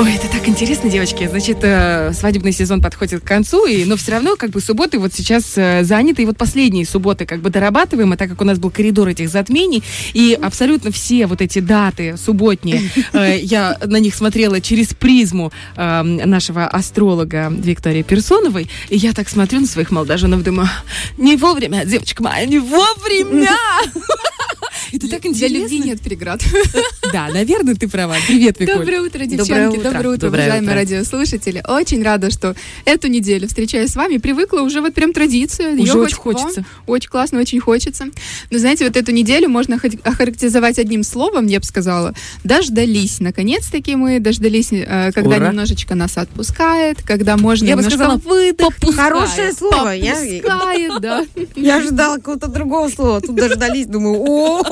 Ой, это так интересно, девочки. Значит, э, свадебный сезон подходит к концу, и, но все равно как бы субботы вот сейчас э, заняты, и вот последние субботы как бы дорабатываем, а так как у нас был коридор этих затмений, и абсолютно все вот эти даты субботние, э, я на них смотрела через призму э, нашего астролога Виктории Персоновой, и я так смотрю на своих молодоженов, думаю, не вовремя, девочка моя, не вовремя! Это так Для интересно. любви нет преград. Да, наверное, ты права. Привет, Викуль. Доброе утро, девчонки. Доброе утро. уважаемые радиослушатели. Очень рада, что эту неделю, встречаясь с вами, привыкла уже вот прям традицию. Уже очень хочется. Очень классно, очень хочется. Но знаете, вот эту неделю можно охарактеризовать одним словом, я бы сказала. Дождались. Наконец-таки мы дождались, э, когда немножечко нас отпускает, когда можно Я бы сказала, выдохнуть. Хорошее слово. Я, Попускает, да. я ожидала какого-то другого слова. Тут дождались, думаю, о,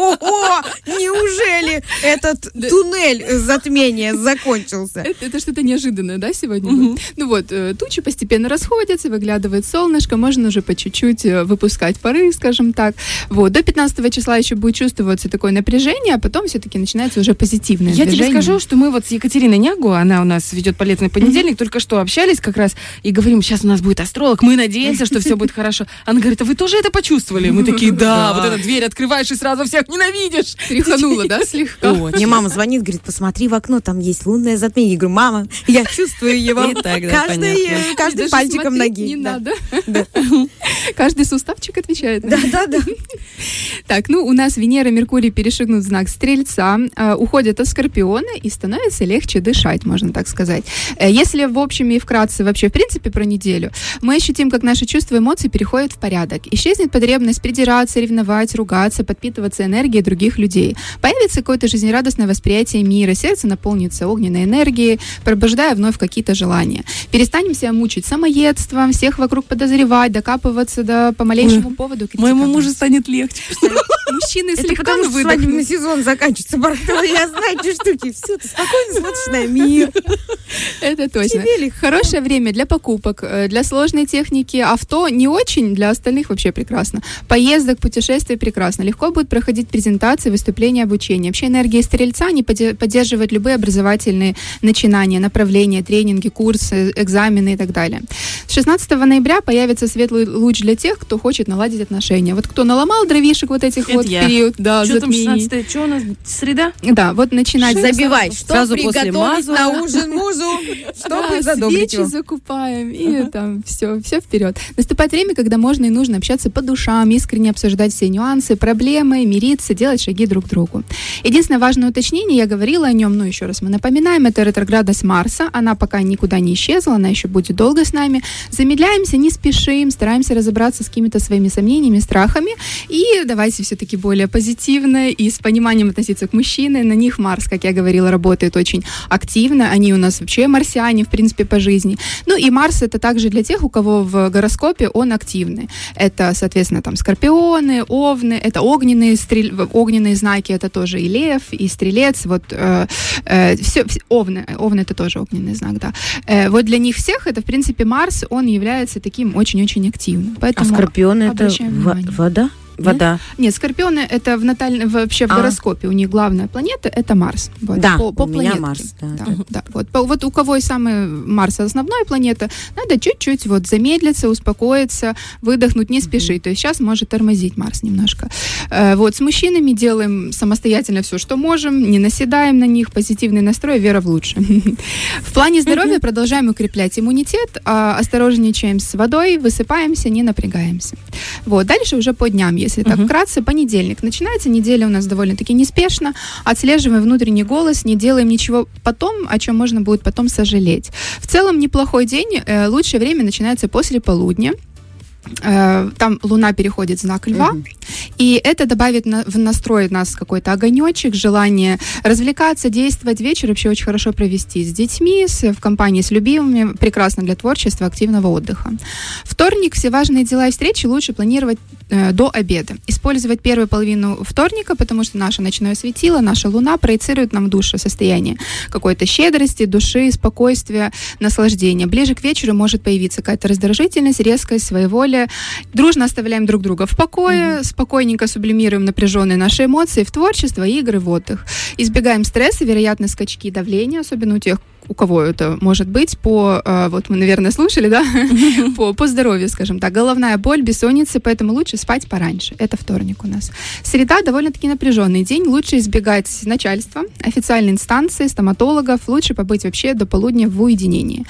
неужели этот туннель затмения закончился? Это, что-то неожиданное, да, сегодня? Ну вот, э, тучи постепенно расходятся, выглядывает солнышко, можно уже по чуть-чуть э, выпускать пары, скажем так. Вот, до 15 числа еще будет чувствоваться такое напряжение, а потом все-таки начинается уже позитивное Я тебе скажу, что мы вот с Екатериной Нягу, она у нас ведет полезный понедельник, только что общались как раз и говорим, сейчас у нас будет астролог, мы надеемся, что все будет хорошо. Она говорит, а вы тоже это почувствовали? Мы такие, да, вот эта дверь открываешь и сразу всех ненавидишь. Тряханула, да, слегка? Мне мама звонит, говорит, посмотри в окно, там есть лунное затмение. Я говорю, мама, я чувствую его каждый, пальчиком ноги. Не надо. Каждый суставчик отвечает. Да, да, да. Так, ну у нас Венера, Меркурий перешагнут знак Стрельца, э, уходят от Скорпиона и становится легче дышать, можно так сказать. Э, если в общем и вкратце вообще в принципе про неделю, мы ощутим, как наши чувства и эмоции переходят в порядок. Исчезнет потребность придираться, ревновать, ругаться, подпитываться энергией других людей. Появится какое-то жизнерадостное восприятие мира, сердце наполнится огненной энергией, пробуждая вновь какие-то желания. Перестанем себя мучить самоедством, всех вокруг подозревать, докапываться до по малейшему поводу. Моему мужу станет легче. Мужчины Это слегка потому что свадебный сезон заканчивается, Барахтова. Я знаю эти штуки. Все, ты спокойно смотришь на мир. Это точно. Хорошее время для покупок, э, для сложной техники авто не очень, для остальных вообще прекрасно. Поездок, путешествий прекрасно. Легко будут проходить презентации, выступления, обучение. Вообще энергия стрельца поде- поддерживает любые образовательные начинания, направления, тренинги, курсы, экзамены и так далее. С 16 ноября появится светлый луч для тех, кто хочет наладить отношения. Вот кто наломал дровишек вот этих Это вот в я. период, да, Что там затмений. 16 Что у нас? Среда? Да, вот начинать Забивай, что Сразу после приготовить маза. на ужин мужу, чтобы Да, задобрить свечи его. закупаем, и там все, все вперед. Наступает время, когда можно и нужно общаться по душам, искренне обсуждать все нюансы, проблемы, мириться, делать шаги друг к другу. Единственное важное уточнение, я говорила о нем, но еще раз мы напоминаем, это ретроградность Марса, она пока никуда не исчезла, она еще будет долго с нами. Замедляемся, не спешим, стараемся разобраться с какими-то своими сомнениями, страхами, и давайте все-таки более позитивно и с пониманием относиться к мужчине. На них Марс, как я говорила, работает очень активно. Они у нас вообще марсиане, в принципе, по жизни. Ну и Марс это также для тех, у кого в гороскопе он активный. Это, соответственно, там скорпионы, овны, это огненные, стрель... огненные знаки, это тоже и лев, и стрелец, вот э, э, все, овны, овны это тоже огненный знак, да. Э, вот для них всех это, в принципе, Марс, он является таким очень-очень активным. А Поэтому скорпион это внимание. вода? Вода. нет, скорпионы это в наталь... вообще в А. гороскопе. У них главная планета это Марс. Вот, Да, по, по у меня. Марс, да, Да, да. да. Вот, по- вот у кого и самый Марс основная планета, надо чуть-чуть вот замедлиться, успокоиться, выдохнуть, не спешить. То есть сейчас может тормозить Марс немножко. Э, вот с мужчинами делаем самостоятельно все, что можем, не наседаем на них, позитивный настрой, вера в лучшее. В плане здоровья продолжаем укреплять иммунитет, а, осторожничаем с водой, высыпаемся, не напрягаемся. Вот, дальше уже по дням, если так вкратце, понедельник. Начинается неделя у нас довольно-таки неспешно, отслеживаем внутренний голос, не делаем ничего потом, о чем можно будет потом сожалеть. В целом неплохой день, э, лучшее время начинается после полудня. Э, Там Луна переходит в знак Льва, И это добавит на, в настрой нас какой-то огонечек, желание развлекаться, действовать. Вечер вообще очень хорошо провести с детьми, с, в компании с любимыми. Прекрасно для творчества, активного отдыха. Вторник, все важные дела и встречи лучше планировать э, до обеда. Использовать первую половину вторника, потому что наше ночное светило, наша луна проецирует нам в душу состояние какой-то щедрости, души, спокойствия, наслаждения. Ближе к вечеру может появиться какая-то раздражительность, резкость, своеволие. Дружно оставляем друг друга в покое, mm-hmm. спокойненько сублимируем напряженные наши эмоции в творчество, игры, в отдых. Избегаем стресса, вероятно, скачки давления, особенно у тех, у кого это может быть, по, э, вот мы, наверное, слушали, да, по, по здоровью, скажем так, головная боль, бессонница, поэтому лучше спать пораньше. Это вторник у нас. Среда довольно-таки напряженный день, лучше избегать начальства, официальной инстанции, стоматологов, лучше побыть вообще до полудня в уединении.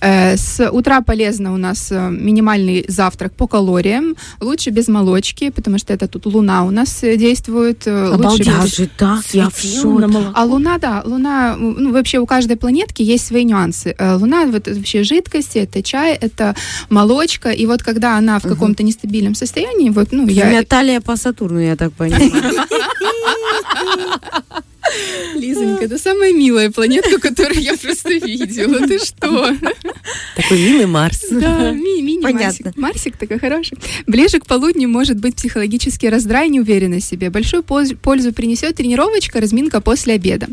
Э, с утра полезно у нас э, минимальный завтрак по калориям, лучше без молочки, потому что это тут луна у нас действует. Обалдеть. Лучше без... так, я в шоке. А луна, да, луна, ну, вообще у каждой планетки есть свои нюансы. Э, луна вот вообще жидкости, это чай, это молочка, и вот когда она в каком-то нестабильном состоянии, вот, ну, я... Наталья по Сатурну, я так понимаю. Лизонька, это самая милая планетка, которую я просто видела. Ты что? Такой милый Марс. Да, ми мини-Марсик. Марсик такой хороший. Ближе к полудню может быть психологический раздрай, неуверенность в себе. Большую пользу принесет тренировочка, разминка после обеда.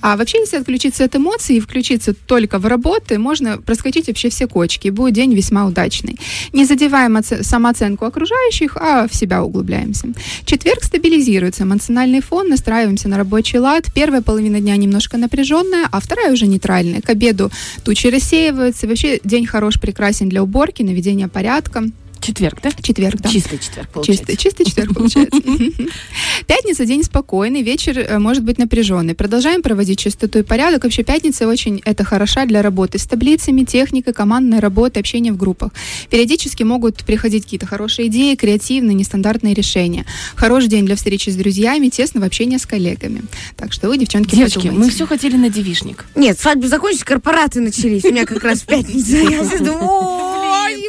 А вообще, если отключиться от эмоций и включиться только в работы, можно проскочить вообще все кочки, и будет день весьма удачный. Не задеваем самооценку окружающих, а в себя углубляемся. Четверг стабилизируется эмоциональный фон, настраиваемся на рабочий лад, лад. Первая половина дня немножко напряженная, а вторая уже нейтральная. К обеду тучи рассеиваются. Вообще день хорош, прекрасен для уборки, наведения порядка. Четверг, да? Четверг, да. Чистый четверг получается. Чистый, чистый четверг получается. Пятница день спокойный, вечер э, может быть напряженный. Продолжаем проводить чистоту и порядок. Вообще пятница очень это хороша для работы с таблицами, техникой, командной работы, общения в группах. Периодически могут приходить какие-то хорошие идеи, креативные, нестандартные решения. Хороший день для встречи с друзьями, тесного общения с коллегами. Так что вы, девчонки, Девочки, подумайте. мы все хотели на девишник. Нет, свадьбы закончились, корпораты начались. У меня как раз в пятницу. Я думаю,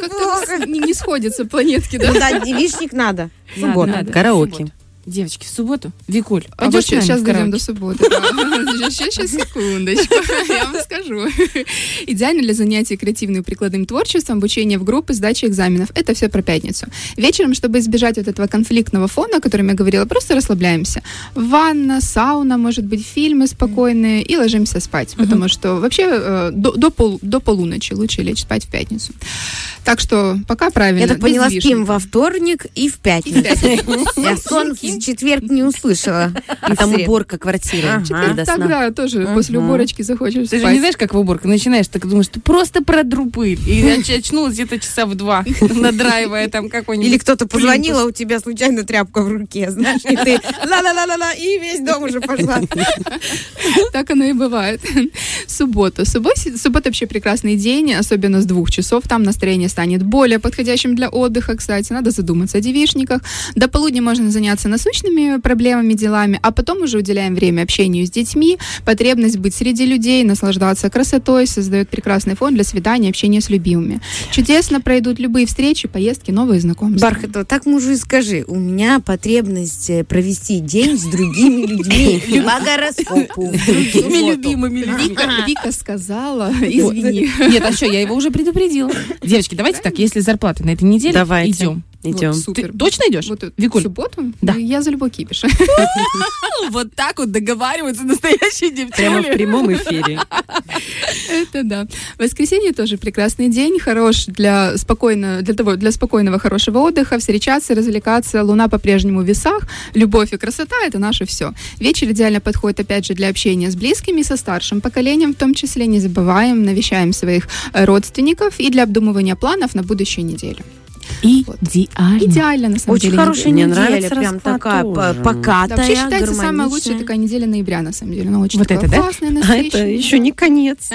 как-то не сходит сходятся планетки, да? Ну да, девичник надо. Суббота. Надо. Караоке. Девочки, в субботу? Викуль, а вот сейчас дойдем до субботы. Сейчас, сейчас, секундочку, я вам скажу. Идеально для занятий креативным и прикладным творчеством, обучение в группы, сдача экзаменов. Это все про пятницу. Вечером, чтобы избежать вот этого конфликтного фона, о котором я говорила, просто расслабляемся. Ванна, сауна, может быть, фильмы спокойные и ложимся спать. Потому что вообще э, до, до, пол, до полуночи лучше лечь спать в пятницу. Так что пока правильно. Я так поняла, спим во вторник и в пятницу. Я сон в четверг не услышала. А там уборка квартиры. Тогда тоже после уборочки захочешь Ты же не знаешь, как в уборку начинаешь, так думаешь, ты просто продру пыль. И очнулась где-то часа в два, надраивая там какой-нибудь Или кто-то позвонил, а у тебя случайно тряпка в руке, знаешь, и ты ла-ла-ла-ла-ла, и весь дом уже пошла. Так оно и бывает. Суббота. Суббота вообще прекрасный день, особенно с двух часов. Там настроение станет более подходящим для отдыха, кстати. Надо задуматься о девишниках. До полудня можно заняться насущными проблемами, делами, а потом уже уделяем время общению с детьми. Потребность быть среди людей, наслаждаться красотой создает прекрасный фон для свидания, общения с любимыми. Чудесно пройдут любые встречи, поездки, новые знакомства. Бархатова, так мужу и скажи. У меня потребность э, провести день с другими людьми по гороскопу. Другими любимыми людьми. Вика сказала, извини. Нет, а что, я его уже предупредила. Девочки, давайте так, если зарплата на этой неделе, идем. Идем. Вот, супер. Ты точно идешь? Вот, Викуль? В субботу? Да. Я за любой кипиш. Вот так вот договариваются настоящие девчонки. Прямо в прямом эфире. Это да. Воскресенье тоже прекрасный день, хорош для спокойно, для того, для спокойного хорошего отдыха, встречаться, развлекаться. Луна по-прежнему в весах. Любовь и красота — это наше все. Вечер идеально подходит, опять же, для общения с близкими, со старшим поколением в том числе. Не забываем, навещаем своих родственников и для обдумывания планов на будущую неделю. Идеально. Идеально, на самом Очень деле. хорошая Мне неделя, нравится прям такая тоже. покатая, Да, вообще считается самая лучшая такая неделя ноября, на самом деле. Она очень Вот это, да? классная, А насыщенная. это еще не конец.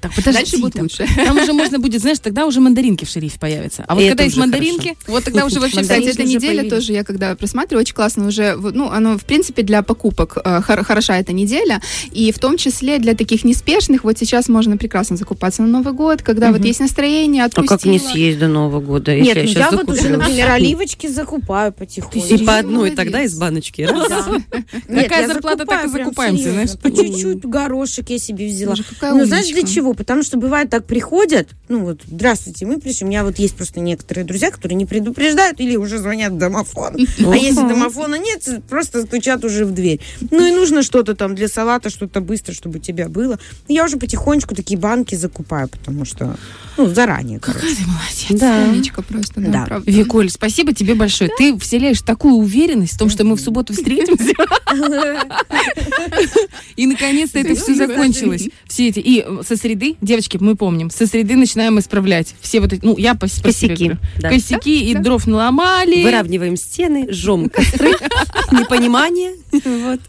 Так, подожди, Дальше будет лучше. Там уже можно будет, знаешь, тогда уже мандаринки в шерифе появятся. А вот И когда есть уже мандаринки, вот тогда уже вообще Кстати, вся эта неделя тоже, я когда просматриваю, очень классно уже, вот, ну, оно, в принципе, для покупок э, хор- хороша эта неделя, и в том числе для таких неспешных, вот сейчас можно прекрасно закупаться на Новый год, когда вот есть настроение, А отпустила. как не съесть до Нового года? Нет, Нет, ну я я вот уже, например, оливочки закупаю потихоньку. И по одной тогда из баночки. Какая я зарплата, так и закупаемся, знаешь. По чуть-чуть горошек я себе взяла. Ну, знаешь, для чего? Потому что бывает так приходят, ну вот, здравствуйте, мы пришли. У меня вот есть просто некоторые друзья, которые не предупреждают или уже звонят в домофон. А если домофона нет, просто стучат уже в дверь. Ну и нужно что-то там для салата, что-то быстро, чтобы у тебя было. Я уже потихонечку такие банки закупаю, потому что, ну, заранее, короче. Какая ты молодец. Да. Умничка просто, да, Да. правда. Виколь, спасибо тебе большое. Ты вселяешь такую уверенность в том, что мы в субботу встретимся. И наконец-то это все закончилось. Все эти. И э, со среды, девочки, мы помним, со среды начинаем исправлять все вот эти, ну, я по Косяки. да. Косяки и дров наломали. Выравниваем стены, жжем костры, непонимание. Вот.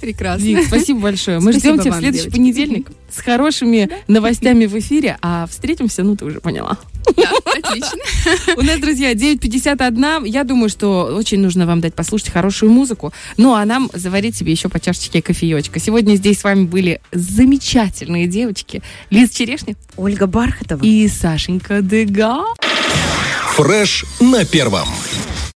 Прекрасно. Спасибо большое. Мы ждем тебя в следующий понедельник с хорошими новостями в эфире, а встретимся, ну, ты уже поняла. Да, отлично. У нас, друзья, 9.51. Я думаю, что очень нужно вам дать послушать хорошую музыку. Ну, а нам заварить себе еще по чашечке кофеечка. Сегодня здесь с вами были замечательные девочки. Лиз Черешня Ольга Бархатова. и Сашенька Дега. Фреш на первом.